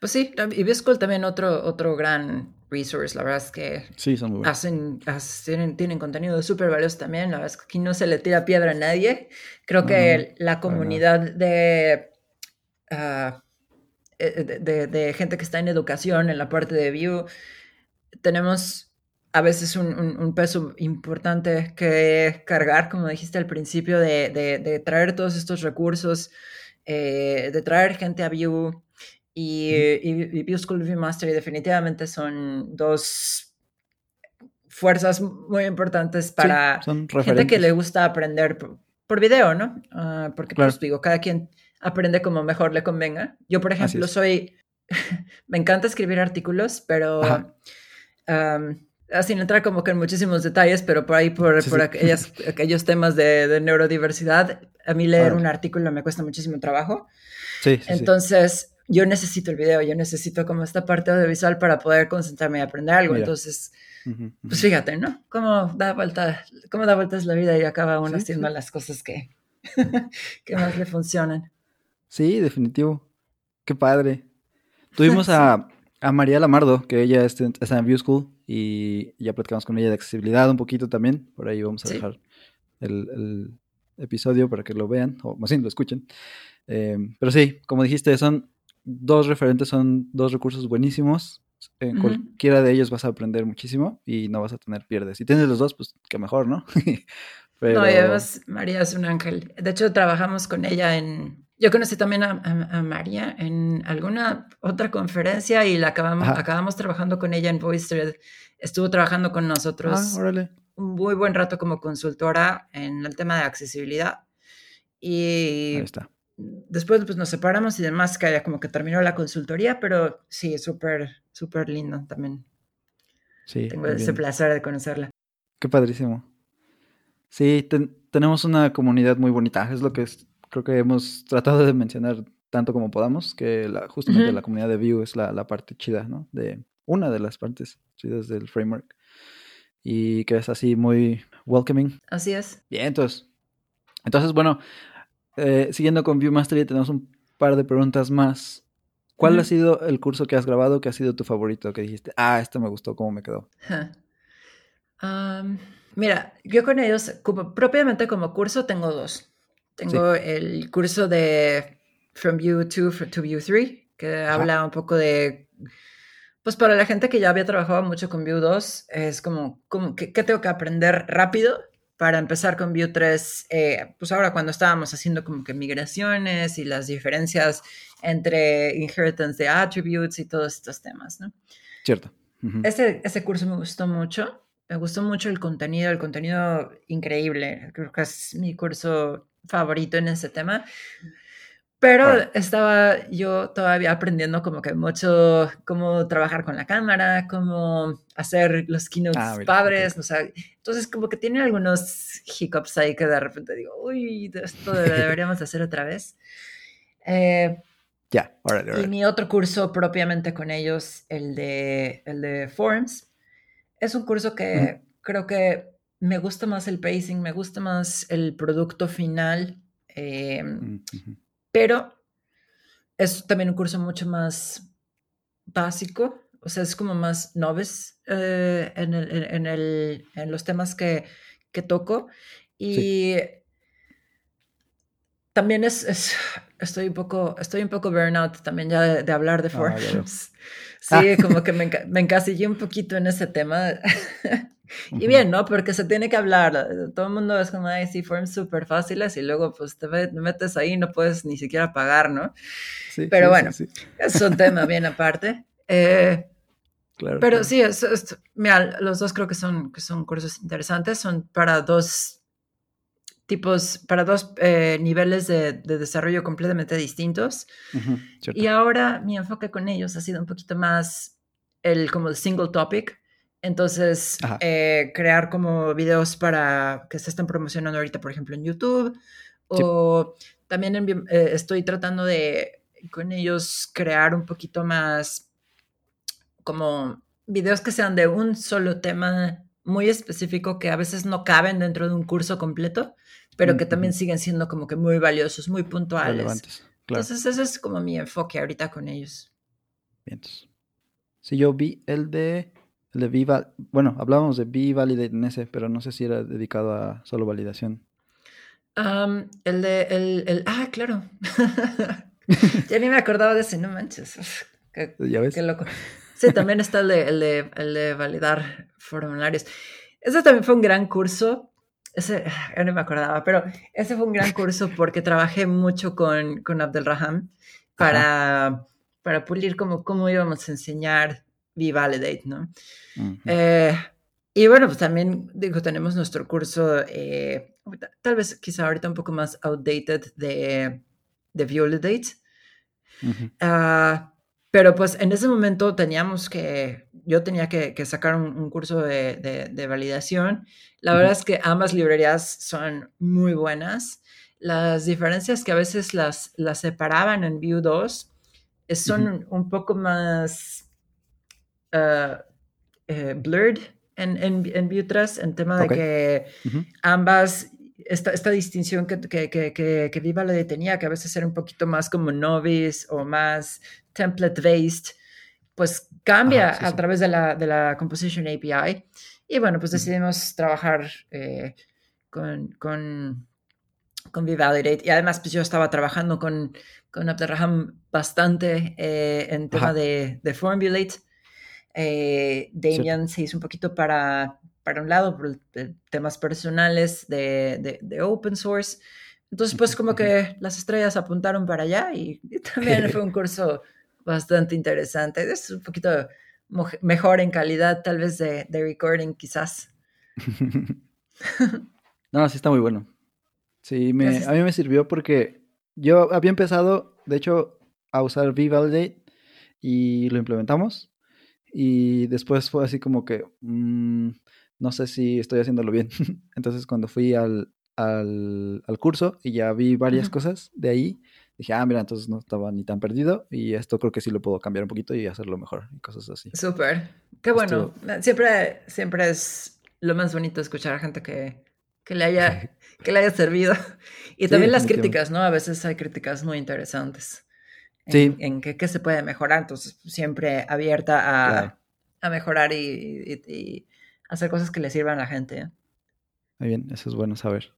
Pues sí, y Biscool también otro, otro gran resource, la verdad es que Sí, son muy buenos. hacen, hacen- tienen, contenido súper valioso también, la verdad es que aquí no se le tira piedra a nadie. Creo No, que no, la comunidad de, ah, eh, de, de- de gente que está en educación, en la parte de View, tenemos a veces un, un- un peso importante que cargar, como dijiste al principio, de, de- de traer todos estos recursos, eh, de traer gente a View. Y, y, y View School y View Mastery definitivamente son dos fuerzas muy importantes Sí, para son gente que le gusta aprender por, por video, ¿no? Ah, porque, Claro. pues digo, cada quien aprende como mejor le convenga. Yo, por ejemplo, soy... me encanta escribir artículos, pero... Ah, sin entrar como que en muchísimos detalles, pero por ahí, por, Sí, por sí. aquellas- aquellos temas de, de neurodiversidad, a mí leer un artículo me cuesta muchísimo trabajo. Sí, sí, sí. Entonces, yo necesito el video, yo necesito como esta parte audiovisual para poder concentrarme y aprender algo. Entonces, pues fíjate, ¿no? Cómo da vuelta, cómo da vueltas la vida y acaba uno haciendo las cosas que, que más le funcionan. Sí, definitivo. Qué padre. Tuvimos a, a María Lamardo, que ella está en View School y ya platicamos con ella de accesibilidad un poquito también. Por ahí vamos a dejar el, episodio para que lo vean, o más bien lo escuchen. Eh, pero sí, como dijiste, son dos referentes, son dos recursos buenísimos. En cualquiera de ellos vas a aprender muchísimo y no vas a tener pierdes. Si tienes los dos, pues qué mejor, ¿no? No, y además María es un ángel. De hecho, trabajamos con ella en... Yo conocí también a, María en alguna otra conferencia y la acabamos, acabamos trabajando con ella en VoiceThread. Estuvo trabajando con nosotros ah, un muy buen rato como consultora en el tema de accesibilidad. Y Ahí está. Después pues, nos separamos y demás, que ya como que terminó la consultoría, pero sí, súper, súper lindo también. Sí. Tengo ese placer de conocerla. Qué padrísimo. Sí, tenemos una comunidad muy bonita. Es lo que creo que hemos tratado de mencionar tanto como podamos, que la, justamente la comunidad de Vue es la, parte chida, ¿no? De una de las partes chidas del framework. Y que es así muy welcoming. Así es. Bien, entonces. Entonces, bueno, eh, siguiendo con Vue Mastery, tenemos un par de preguntas más. ¿Cuál ha sido el curso que has grabado que ha sido tu favorito? Que dijiste, ah, este me gustó, ¿cómo me quedó? Mira, yo con ellos, propiamente como curso, tengo dos. Tengo el curso de From View 2 to View 3, que habla un poco de, pues para la gente que ya había trabajado mucho con View 2, es como, como ¿qué, tengo que aprender rápido para empezar con View 3? Eh, pues ahora cuando estábamos haciendo como que migraciones y las diferencias entre inheritance de attributes y todos estos temas, ¿no? Cierto. ese, ese curso me gustó mucho me gustó mucho el contenido, el contenido increíble. Creo que es mi curso favorito en ese tema. Pero estaba yo todavía aprendiendo como que mucho cómo trabajar con la cámara, cómo hacer los keynotes ah, padres, o sea, entonces como que tiene algunos hiccups ahí que de repente digo, uy, esto deberíamos hacer otra vez. Eh, ya, Y mi otro curso propiamente con ellos, el de, el de Forms, es un curso que creo que me gusta más el pacing, me gusta más el producto final, em, pero es también un curso mucho más básico, o sea, es como más novice eh, en, el, en, los temas que, toco. Y también es, estoy un poco, estoy un poco burnout también ya de, hablar de ah, forms. sí, como que me, me, encasillé un poquito en ese tema. y bien, ¿no? Porque se tiene que hablar. Todo el mundo es como, ay, sí, forms súper fáciles y luego pues te metes ahí y no puedes ni siquiera pagar, ¿no? Sí, Pero bueno, es un tema bien aparte. Eh, claro, pero sí, es, mira, los dos creo que son, que son cursos interesantes. Son para dos tipos, para dos eh, niveles de, desarrollo completamente distintos. y ahora mi enfoque con ellos ha sido un poquito más el como el single topic. Entonces, eh, crear como videos para que se estén promocionando ahorita, por ejemplo, en YouTube. O también eh, estoy tratando de con ellos crear un poquito más como videos que sean de un solo tema muy específico que a veces no caben dentro de un curso completo, pero que también siguen siendo como que muy valiosos, muy puntuales. Entonces, ese es como mi enfoque ahorita con ellos. Bien. Sí, yo vi el de, el de Viva, bueno, hablábamos de V-Validate en ese, pero no sé si era dedicado a solo validación. el de, el, el, ah, claro. ya ni me acordaba de ese, no manches. ¿Ya ves? Qué loco. Sí, también está el de, el de, el de validar formularios. Ese también fue un gran curso ese, ya no me acordaba, pero ese fue un gran curso porque trabajé mucho con, con Abdelraham para, para pulir como cómo íbamos a enseñar V-Validate, ¿no? Eh, y bueno, pues también, digo, tenemos nuestro curso, eh, tal vez quizá ahorita un poco más outdated de, de Validate. Ah, pero pues en ese momento teníamos que, yo tenía que, sacar un, curso de, validación. La verdad es que ambas librerías son muy buenas. Las diferencias que a veces las, las separaban en Vue 2 son un poco más eh, blurred en, en, en 3 en tema de que ambas, esta, esta distinción que, que, que, que, Viva le tenía, que a veces era un poquito más como novice o más template-based, pues cambia a través de la, de la Composition API. Y bueno, pues decidimos trabajar eh, con, con, con V-Validate. Y además, pues yo estaba trabajando con, con Abderraham bastante eh, en tema de, de, Formulate. Eh, Damian se hizo un poquito para, para un lado, por temas personales de, de, open source. Entonces, pues como que las estrellas apuntaron para allá y, y también fue un curso bastante interesante. Es un poquito mejor en calidad tal vez de, recording quizás. no, sí está muy bueno. Sí, me, a mí me sirvió porque yo había empezado, de hecho, a usar vValidate y lo implementamos. Y después fue así como que, mm, no sé si estoy haciéndolo bien. Entonces cuando fui al, al, curso y ya vi varias cosas de ahí, dije, ah, mira, entonces no estaba ni tan perdido y esto creo que sí lo puedo cambiar un poquito y hacerlo mejor y cosas así. Súper, qué bueno. Siempre, siempre es lo más bonito escuchar a gente que, que le, haya, que le haya servido. Y también las críticas, ¿no? A veces hay críticas muy interesantes. En, sí. En qué, se puede mejorar, entonces siempre abierta a, a mejorar y, hacer cosas que le sirvan a la gente. ¿eh? Muy bien, eso es bueno saber.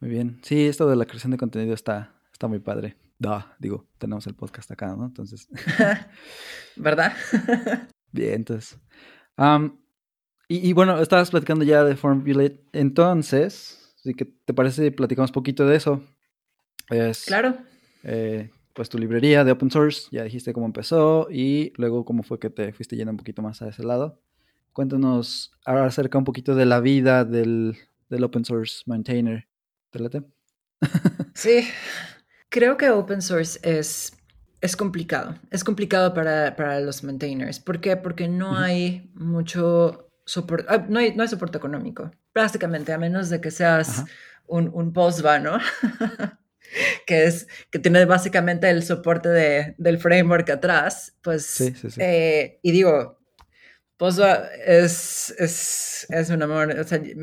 Muy bien. Sí, esto de la creación de contenido está, Está muy padre. Da, digo, tenemos el podcast acá, ¿no? Entonces. ¿Verdad? Bien, entonces. y, bueno, estabas platicando ya de Formulate. Entonces, sí que te parece, platicamos poquito de eso. Es, claro. Eh, pues tu librería de open source, ya dijiste cómo empezó y luego cómo fue que te fuiste yendo un poquito más a ese lado. Cuéntanos ahora acerca un poquito de la vida del, del open source maintainer. ¿Te Sí, Creo que open source es, es complicado. Es complicado para, para los maintainers. ¿Por qué? Porque no hay mucho soporte, ah, no, hay, no hay soporte económico, prácticamente, a menos de que seas un, un POSVA, ¿no? que es que tiene básicamente el soporte de, del framework atrás, pues, sí, sí, sí. Eh, y digo, POSVA es, es, es un amor, o sea, eh,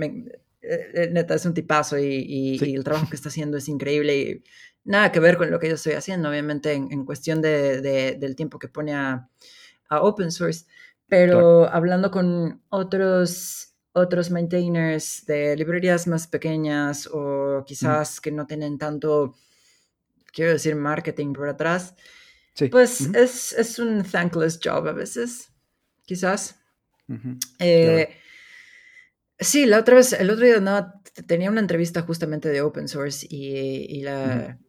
eh, neta, es un tipazo y, y, y, el trabajo que está haciendo es increíble y nada que ver con lo que yo estoy haciendo, obviamente en, cuestión de, del tiempo que pone a, open source, pero hablando con otros, otros maintainers de librerías más pequeñas o quizás que no tienen tanto, quiero decir, marketing por atrás, pues es, es, un thankless job a veces, quizás. Eh, sí, la otra vez, el otro día no, tenía una entrevista justamente de open source y, la,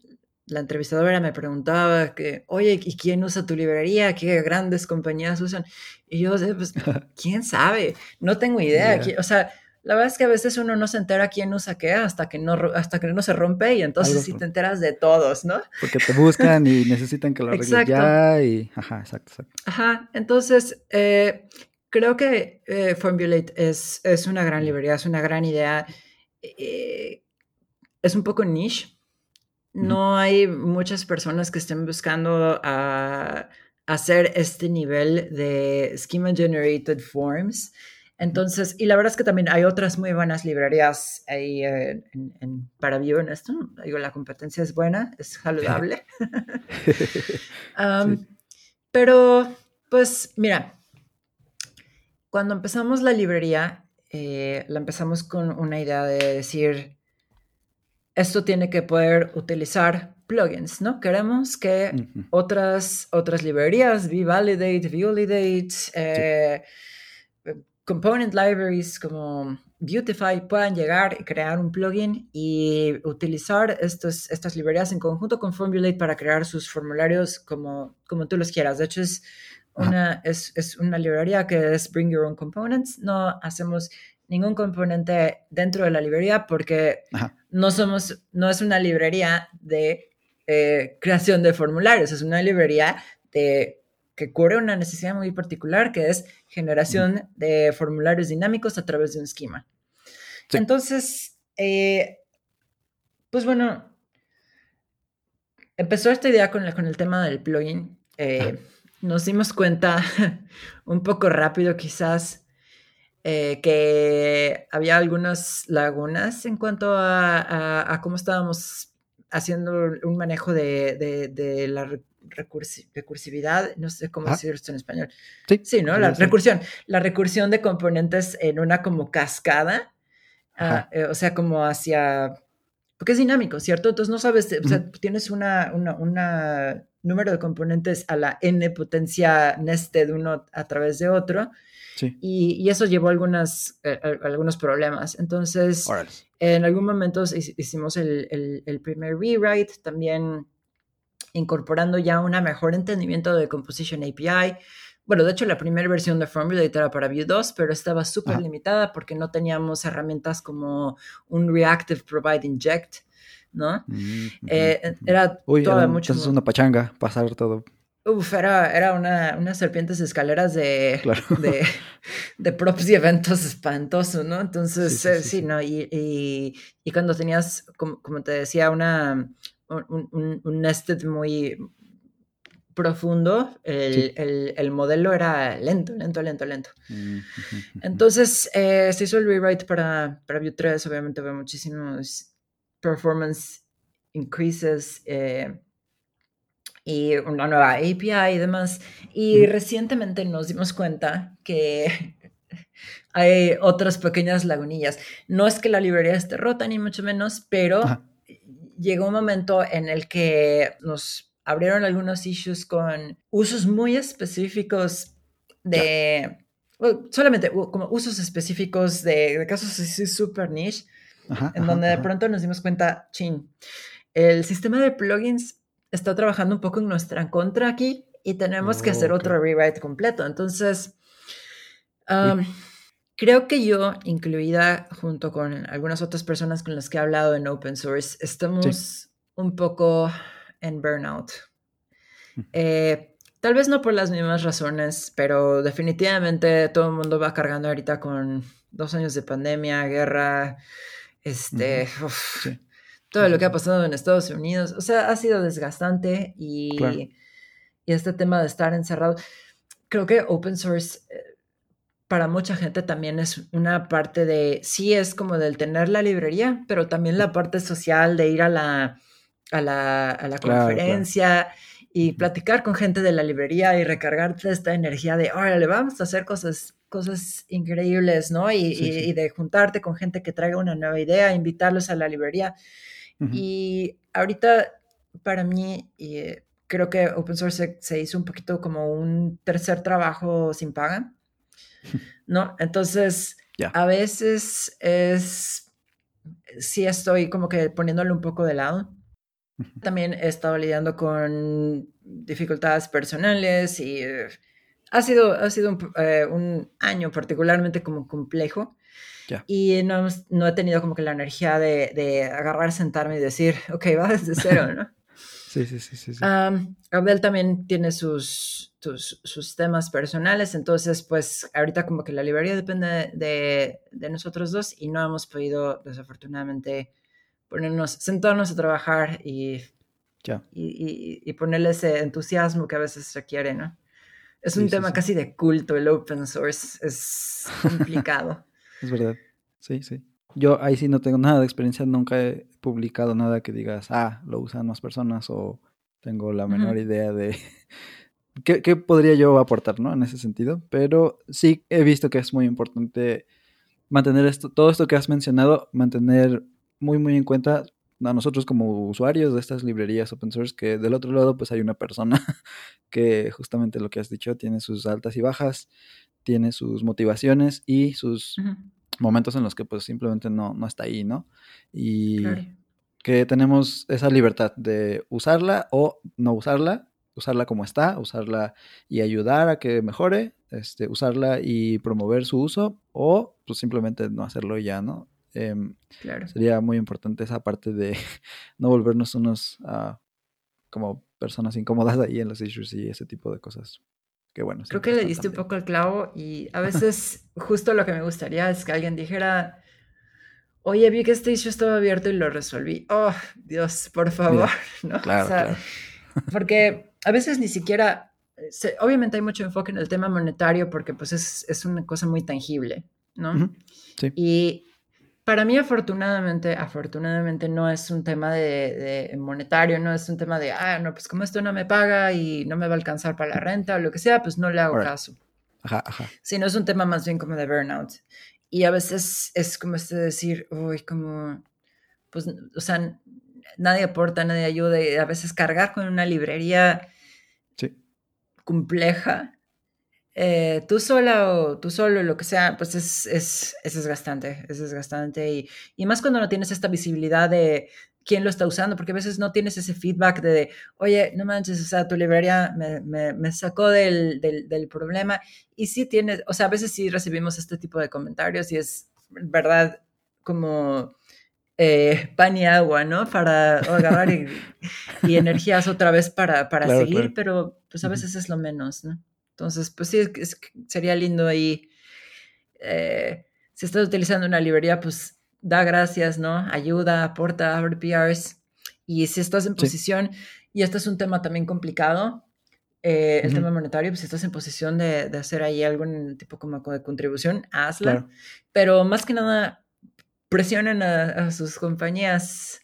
la entrevistadora me preguntaba que, oye, ¿y quién usa tu librería? ¿Qué grandes compañías usan? Y yo, pues, ¿quién sabe? No tengo idea. O sea, la verdad es que a veces uno no se entera quién usa qué hasta que no, hasta que no se rompe y entonces sí te enteras de todos, ¿no? Porque te buscan y necesitan que lo arregles ya y... Ajá, exacto, exacto. Ajá, entonces eh, creo que eh, Formulate es, es una gran librería, es una gran idea. Eh, es un poco niche, no hay muchas personas que estén buscando a hacer este nivel de schema generated forms. Entonces, y la verdad es que también hay otras muy buenas librerías ahí en, para Vue en esto. Digo, la competencia es buena, es saludable. Pero, pues, mira, cuando empezamos la librería, eh, la empezamos con una idea de decir, esto tiene que poder utilizar plugins, ¿no? Queremos que otras, otras librerías, vValidate, Validate, eh, component libraries como Beautify puedan llegar y crear un plugin y utilizar estos, estas librerías en conjunto con Formulate para crear sus formularios como, como tú los quieras. De hecho, es una, es, es una librería que es Bring Your Own Components. No hacemos ningún componente dentro de la librería porque no somos, no es una librería de eh, creación de formularios, es una librería de, que cubre una necesidad muy particular que es generación de formularios dinámicos a través de un esquema. Entonces, eh, pues bueno, empezó esta idea con, con el tema del plugin. Eh, nos dimos cuenta un poco rápido quizás eh, que había algunas lagunas en cuanto a, cómo estábamos haciendo un manejo de, la recursividad, no sé cómo decir esto en español. Sí, ¿no? La recursión. La recursión de componentes en una como cascada, ah, eh, o sea, como hacia porque es dinámico, ¿cierto? Entonces no sabes, o sea, tienes una, una, número de componentes a la n potencia nested uno a través de otro. Sí. Y, eso llevó algunas, eh, algunos problemas. Entonces, en algún momento hicimos el, el, primer rewrite, también incorporando ya un mejor entendimiento de Composition API. Bueno, de hecho, la primera versión de Formulate era para Vue 2, pero estaba súper limitada porque no teníamos herramientas como un Reactive Provide Inject, ¿no? Mm, eh, era toda mucho. Es una pachanga pasar todo. Uf, era, era una, unas serpientes escaleras de, de, props y eventos espantosos, ¿no? Entonces, sí, eh, ¿no? Y, y, cuando tenías, como, como te decía, una, un, un, un nested muy, profundo, el, modelo era lento, lento, lento, lento. Mm, Entonces, eh, se hizo el rewrite para, para Vue 3, obviamente había muchísimos performance increases eh, y una nueva API y demás. Y recientemente nos dimos cuenta que hay otras pequeñas lagunillas. No es que la librería esté rota, ni mucho menos, pero llegó un momento en el que nos abrieron algunos issues con usos muy específicos de, solamente como usos específicos de, casos así súper niche, en donde de pronto nos dimos cuenta, chin, el sistema de plugins está trabajando un poco en nuestra contra aquí y tenemos que hacer otro rewrite completo. Entonces, creo que yo, incluida junto con algunas otras personas con las que he hablado en open source, estamos un poco en burnout. Eh, tal vez no por las mismas razones, pero definitivamente todo el mundo va cargando ahorita con dos años de pandemia, guerra, este, todo lo que ha pasado en Estados Unidos. O sea, ha sido desgastante y, y este tema de estar encerrado. Creo que open source eh, para mucha gente también es una parte de, sí es como del tener la librería, pero también la parte social de ir a la, a la, a la conferencia y platicar con gente de la librería y recargarte esta energía de, órale, vamos a hacer cosas, cosas increíbles, ¿no? Y, de juntarte con gente que traiga una nueva idea, invitarlos a la librería. Y ahorita, para mí, eh, creo que open source se, hizo un poquito como un tercer trabajo sin paga, ¿no? Entonces, a veces es, sí estoy como que poniéndole un poco de lado también he estado lidiando con dificultades personales y eh, ha sido, ha sido eh, un, año particularmente como complejo. Y no, no, he tenido como que la energía de, de, agarrar, sentarme y decir, ok, va desde cero, ¿no? Sí, sí, sí, sí. Abdel también tiene sus, sus, sus, temas personales, entonces pues ahorita como que la librería depende de, de nosotros dos y no hemos podido desafortunadamente ponernos, sentarnos a trabajar y, y, y, ponerle ese entusiasmo que a veces requiere, ¿no? Es un tema casi de culto el open source, es complicado. es verdad, sí, sí. Yo ahí sí no tengo nada de experiencia, nunca he publicado nada que digas, ah, lo usan más personas o tengo la menor idea de ¿Qué, ¿qué, podría yo aportar, ¿no? En ese sentido, pero sí he visto que es muy importante mantener esto, todo esto que has mencionado, mantener muy, muy en cuenta a nosotros como usuarios de estas librerías open source, que del otro lado pues hay una persona que justamente lo que has dicho tiene sus altas y bajas, tiene sus motivaciones y sus momentos en los que pues simplemente no, no está ahí, ¿no? Y que tenemos esa libertad de usarla o no usarla, usarla como está, usarla y ayudar a que mejore, este, usarla y promover su uso o pues simplemente no hacerlo ya, ¿no? Em, sería muy importante esa parte de no volvernos unos uh, como personas incómodas ahí en los issues y ese tipo de cosas. Que bueno. Creo que le diste un poco el clavo y a veces justo lo que me gustaría es que alguien dijera, oye, vi que este issue estaba abierto y lo resolví. Oh, Dios, por favor, ¿no? Claro, claro. Porque a veces ni siquiera, obviamente hay mucho enfoque en el tema monetario porque pues es, es una cosa muy tangible, ¿no? Sí. Y para mí afortunadamente, afortunadamente no es un tema de, de, monetario, no es un tema de, ah, no, pues como esto no me paga y no me va a alcanzar para la renta o lo que sea, pues no le hago caso. Ajá, ajá. Sino es un tema más bien como de burnout. Y a veces es como este decir, uy, como, pues, o sea, nadie aporta, nadie ayuda, y a veces cargar con una librería compleja, eh, tú sola o tú solo, lo que sea, pues es, es, es desgastante, es desgastante. Y, y, más cuando no tienes esta visibilidad de quién lo está usando, porque a veces no tienes ese feedback de, oye, no manches, o sea, tu librería me, me, me sacó del, del, del, problema. Y sí tienes, o sea, a veces sí recibimos este tipo de comentarios y es verdad como eh, pan y agua, ¿no? Para agarrar y, y energías otra vez para, para Claro, seguir, claro. pero pues a veces es lo menos, ¿no? Entonces, pues sí, es, sería lindo ahí. eh, si estás utilizando una librería, pues da gracias, ¿no? Ayuda, aporta, abre PRs. Y si estás en Sí. posición, y este es un tema también complicado, eh, el Ujú. tema monetario, pues si estás en posición de, de hacer ahí algún tipo como de contribución, hazla. Claro. Pero más que nada, presionen a, a sus compañías,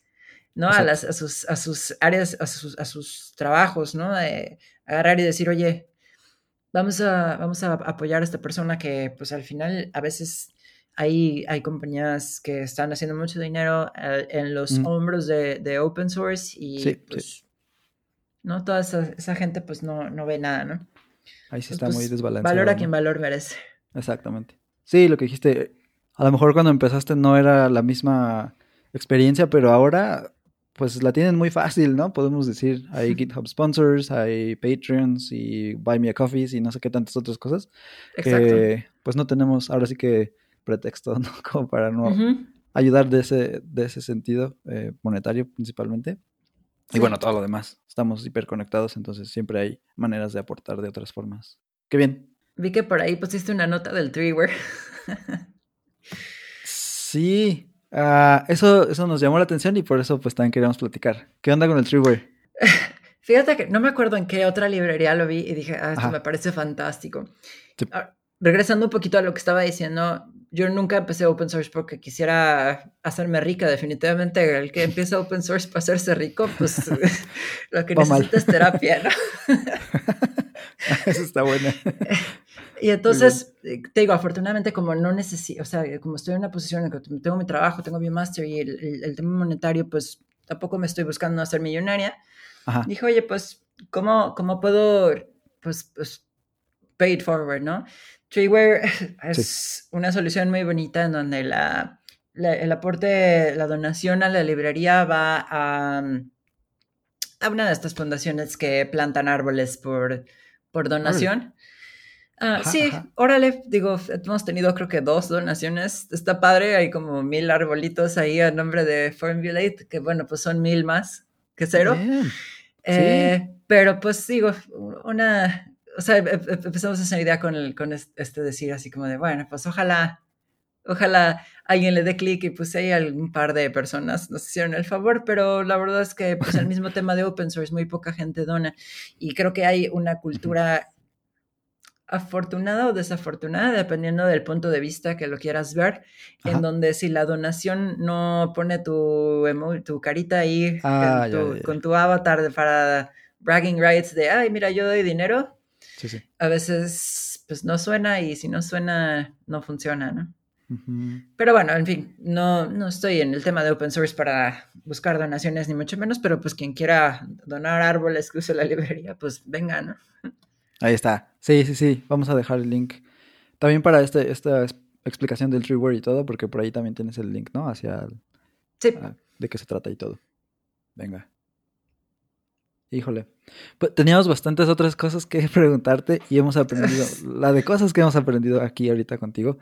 ¿no? A, las, a, sus, a sus áreas, a sus, a sus trabajos, ¿no? De agarrar y decir, oye, vamos a, vamos a apoyar a esta persona que, pues al final, a veces hay, hay compañías que están haciendo mucho dinero eh, en los Mm. hombros de, de open source y, Sí, sí. pues, ¿no? Toda esa, esa gente, pues, no, no ve nada, ¿no? Ahí sí Pues, está muy pues, desbalanceado. Valora ¿no? quien valor merece. Exactamente. Sí, lo que dijiste, a lo mejor cuando empezaste no era la misma experiencia, pero ahora pues la tienen muy fácil, ¿no? Podemos decir, hay GitHub sponsors, hay Patreons y Buy Me a Coffees y no sé qué tantas otras cosas Exacto. que pues no tenemos ahora sí que pretexto, ¿no? Como para no Ujú. ayudar de ese, de ese sentido eh, monetario principalmente. Y Sí. bueno, todo lo demás. Estamos hiperconectados, entonces siempre hay maneras de aportar de otras formas. Qué bien. Vi que por ahí pusiste una nota del Treeware. Sí, ah, eso, eso nos llamó la atención y por eso pues también queríamos platicar. ¿Qué onda con el Treeware? Fíjate que no me acuerdo en qué otra librería lo vi y dije, ah, esto Ajá. me parece fantástico. Sí. Ah, regresando un poquito a lo que estaba diciendo, yo nunca empecé open source porque quisiera hacerme rica. Definitivamente, el que empieza open source para hacerse rico, pues lo que necesita es terapia, ¿no? Eso está buena. Y entonces, eh, te digo, afortunadamente como no necesito, o sea, como estoy en una posición en que tengo mi trabajo, tengo mi máster y el, el- el tema monetario, pues tampoco me estoy buscando hacer millonaria. Ajá. Dije, oye, pues, ¿cómo, cómo puedo, pues, pues, pay it forward, no? Treeware es una solución muy bonita en donde la, la- el aporte, la donación a la librería va a, a una de estas fundaciones que plantan árboles por, por donación. Ah, Ajá, sí, ajá. órale, digo, hemos tenido creo que dos donaciones, está padre, hay como mil arbolitos ahí a nombre de Formulate, que bueno, pues son mil más que cero. Bien. Eh, pero pues digo, una, o sea, em- em- empezamos esa idea con, el, con es- este decir así como de, bueno, pues ojalá, ojalá alguien le dé clic y pues hay algún par de personas nos hicieron el favor, pero la verdad es que pues el mismo tema de open source, muy poca gente dona y creo que hay una cultura afortunada o desafortunada, dependiendo del punto de vista que lo quieras ver, Ajá. en donde si la donación no pone tu, tu carita ahí Ah, tu- ya, ya. con tu avatar para bragging rights de, ay, mira, yo doy dinero, Sí, sí. a veces pues no suena y si no suena, no funciona, ¿no? Pero bueno, en fin, no, no estoy en el tema de open source para buscar donaciones ni mucho menos, pero pues quien quiera donar árboles que use la librería, pues venga, ¿no? Ahí está. Sí, sí, sí. Vamos a dejar el link. También para este, esta es- explicación del Treeware y todo, porque por ahí también tienes el link, ¿no? Hacia el- Sí, a- de qué se trata y todo. Venga. Híjole. Pues, teníamos bastantes otras cosas que preguntarte y hemos aprendido, la de cosas que hemos aprendido aquí ahorita contigo.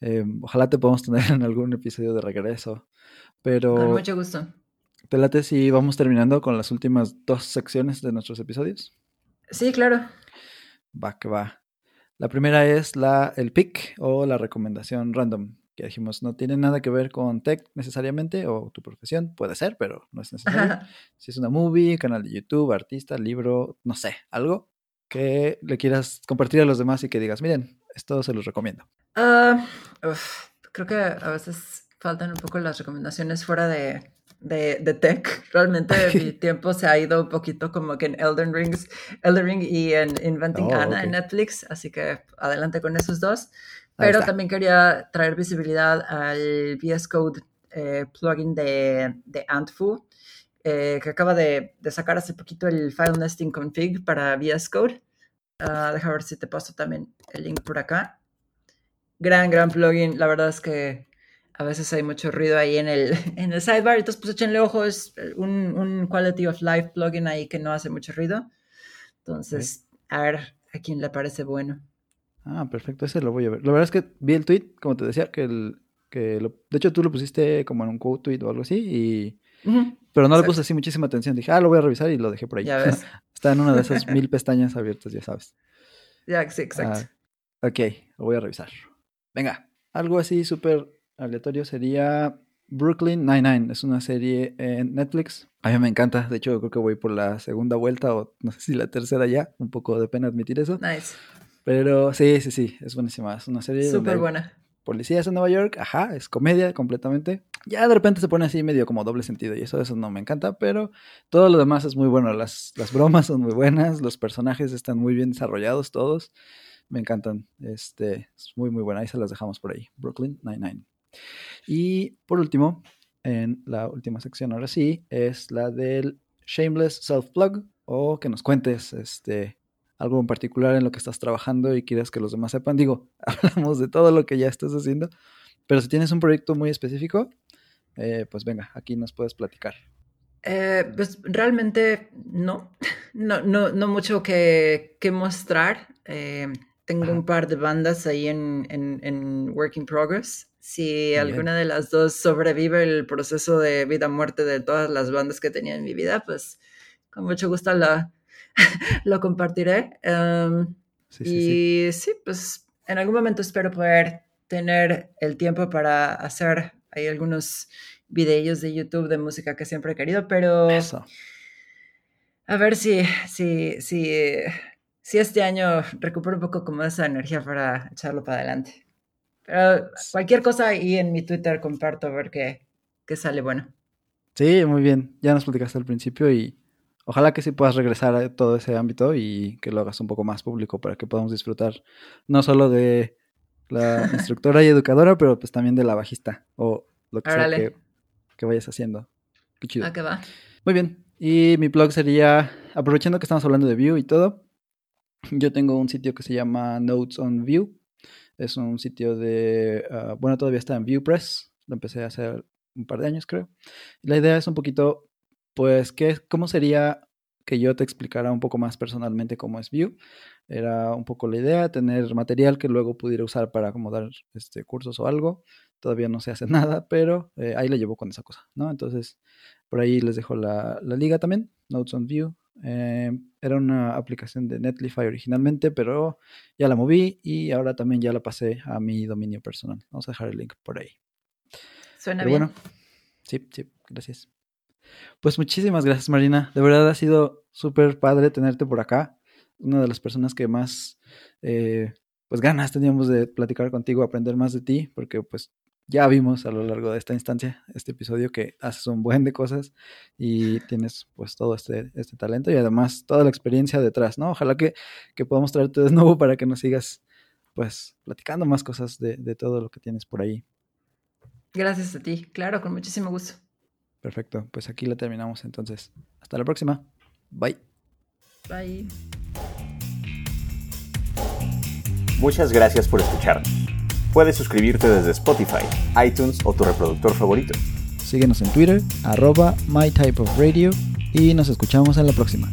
Eh, ojalá te podamos tener en algún episodio de regreso. con Pero mucho gusto. te late si vamos terminando con las últimas dos secciones de nuestros episodios. Sí, claro. Va que va. La primera es la, el pick o la recomendación random. que dijimos no tiene nada que ver con tech necesariamente o tu profesión, puede ser, pero no es necesario. Si es una movie, canal de YouTube, artista, libro, no sé, algo que le quieras compartir a los demás y que digas, miren, esto se los recomiendo. Ah, creo que a veces faltan un poco las recomendaciones fuera de, de, tech. Realmente mi tiempo se ha ido un poquito como que en Elden, Rings, Elden Ring y en Inventing oh, Anna en Netflix, así que adelante con esos dos. Pero también quería traer visibilidad al VS Code eh, plugin de, de Antfu, eh, que acaba de, de, sacar hace poquito el File Nesting Config para VS Code. Uh, deja ver si te paso también el link por acá. Gran, gran plugin. La verdad es que a veces hay mucho ruido ahí en el, en el sidebar, entonces pues échenle ojo, es un, un Quality of Life plugin ahí que no hace mucho ruido. Entonces, a ver a quién le parece bueno. Ah, perfecto, ese lo voy a ver. La verdad es que vi el tweet, como te decía, que el, que lo, de hecho tú lo pusiste como en un quote tweet o algo así, y, pero no le puse así muchísima atención. Dije, ah, lo voy a revisar y lo dejé por ahí. Ya ves. Está en una de esas mil pestañas abiertas, ya sabes. Ya, sí, exacto. Ah, ok, lo voy a revisar. Venga, algo así súper aleatorio sería Brooklyn Nine-Nine. Es una serie en Netflix. A mí me encanta. De hecho, creo que voy por la segunda vuelta o no sé si la tercera ya. Un poco de pena admitir eso. Nice. Pero sí, sí, sí, es buenísima. Es una serie. Súper buena. Policías en Nueva York, ajá, es comedia completamente. Ya de repente se pone así medio como doble sentido y eso, eso no me encanta, pero todo lo demás es muy bueno. Las, las bromas son muy buenas, los personajes están muy bien desarrollados todos. Me encantan. Este, es muy, muy buena. Ahí se las dejamos por ahí. Brooklyn Nine-Nine. Y por último, en la última sección, ahora sí, es la del Shameless Self-Plug o que nos cuentes este, algo en particular en lo que estás trabajando y quieras que los demás sepan. Digo, hablamos de todo lo que ya estás haciendo, pero si tienes un proyecto muy específico, eh, pues venga, aquí nos puedes platicar. Eh, pues realmente no, no, no, no mucho que, que mostrar. Eh, tengo un par de bandas ahí en, en, en Work in Progress. Si alguna de las dos sobrevive el proceso de vida-muerte de todas las bandas que tenía en mi vida, pues con mucho gusto la, lo compartiré. Em, y sí. pues en algún momento espero poder tener el tiempo para hacer ahí algunos videos de YouTube de música que siempre he querido, pero a ver si, si, si, si este año recupero un poco como esa energía para echarlo para adelante. Pero cualquier cosa ahí en mi Twitter comparto a ver qué, qué sale bueno. Sí, muy bien. Ya nos platicaste al principio y ojalá que sí puedas regresar a todo ese ámbito y que lo hagas un poco más público para que podamos disfrutar no solo de la instructora y educadora, pero pues también de la bajista o lo que sea que, vayas haciendo. Qué chido. ¿A qué va? Muy bien. Y mi blog sería, aprovechando que estamos hablando de View y todo, yo tengo un sitio que se llama Notes on View. Es un sitio de, ah, bueno, todavía está en ViewPress. Lo empecé a hacer un par de años, creo. La idea es un poquito pues, ¿qué, ¿cómo sería que yo te explicara un poco más personalmente cómo es Vue? Era un poco la idea, tener material que luego pudiera usar para acomodar este, cursos o algo. Todavía no se hace nada, pero eh, ahí le llevo con esa cosa, ¿no? Entonces, por ahí les dejo la, liga también, Notes on Vue. Eh, era una aplicación de Netlify originalmente, pero ya la moví y ahora también ya la pasé a mi dominio personal. Vamos a dejar el link por ahí. Suena bien. Bueno, sí, sí, gracias. Pues muchísimas gracias, Marina. De verdad ha sido súper padre tenerte por acá. Una de las personas que más, eh, pues ganas teníamos de platicar contigo, aprender más de ti, porque pues ya vimos a lo largo de esta instancia, este episodio, que haces un buen de cosas y tienes pues todo este, este talento y además toda la experiencia detrás, ¿no? Ojalá que, que podamos traerte de nuevo para que nos sigas pues platicando más cosas de, de todo lo que tienes por ahí. Gracias a ti, claro, con muchísimo gusto. Perfecto, pues aquí la terminamos entonces. Hasta la próxima. Bye. Bye. Muchas gracias por escucharnos. Puedes suscribirte desde Spotify, iTunes o tu reproductor favorito. Síguenos en Twitter, arroba mytypeofradio y nos escuchamos en la próxima.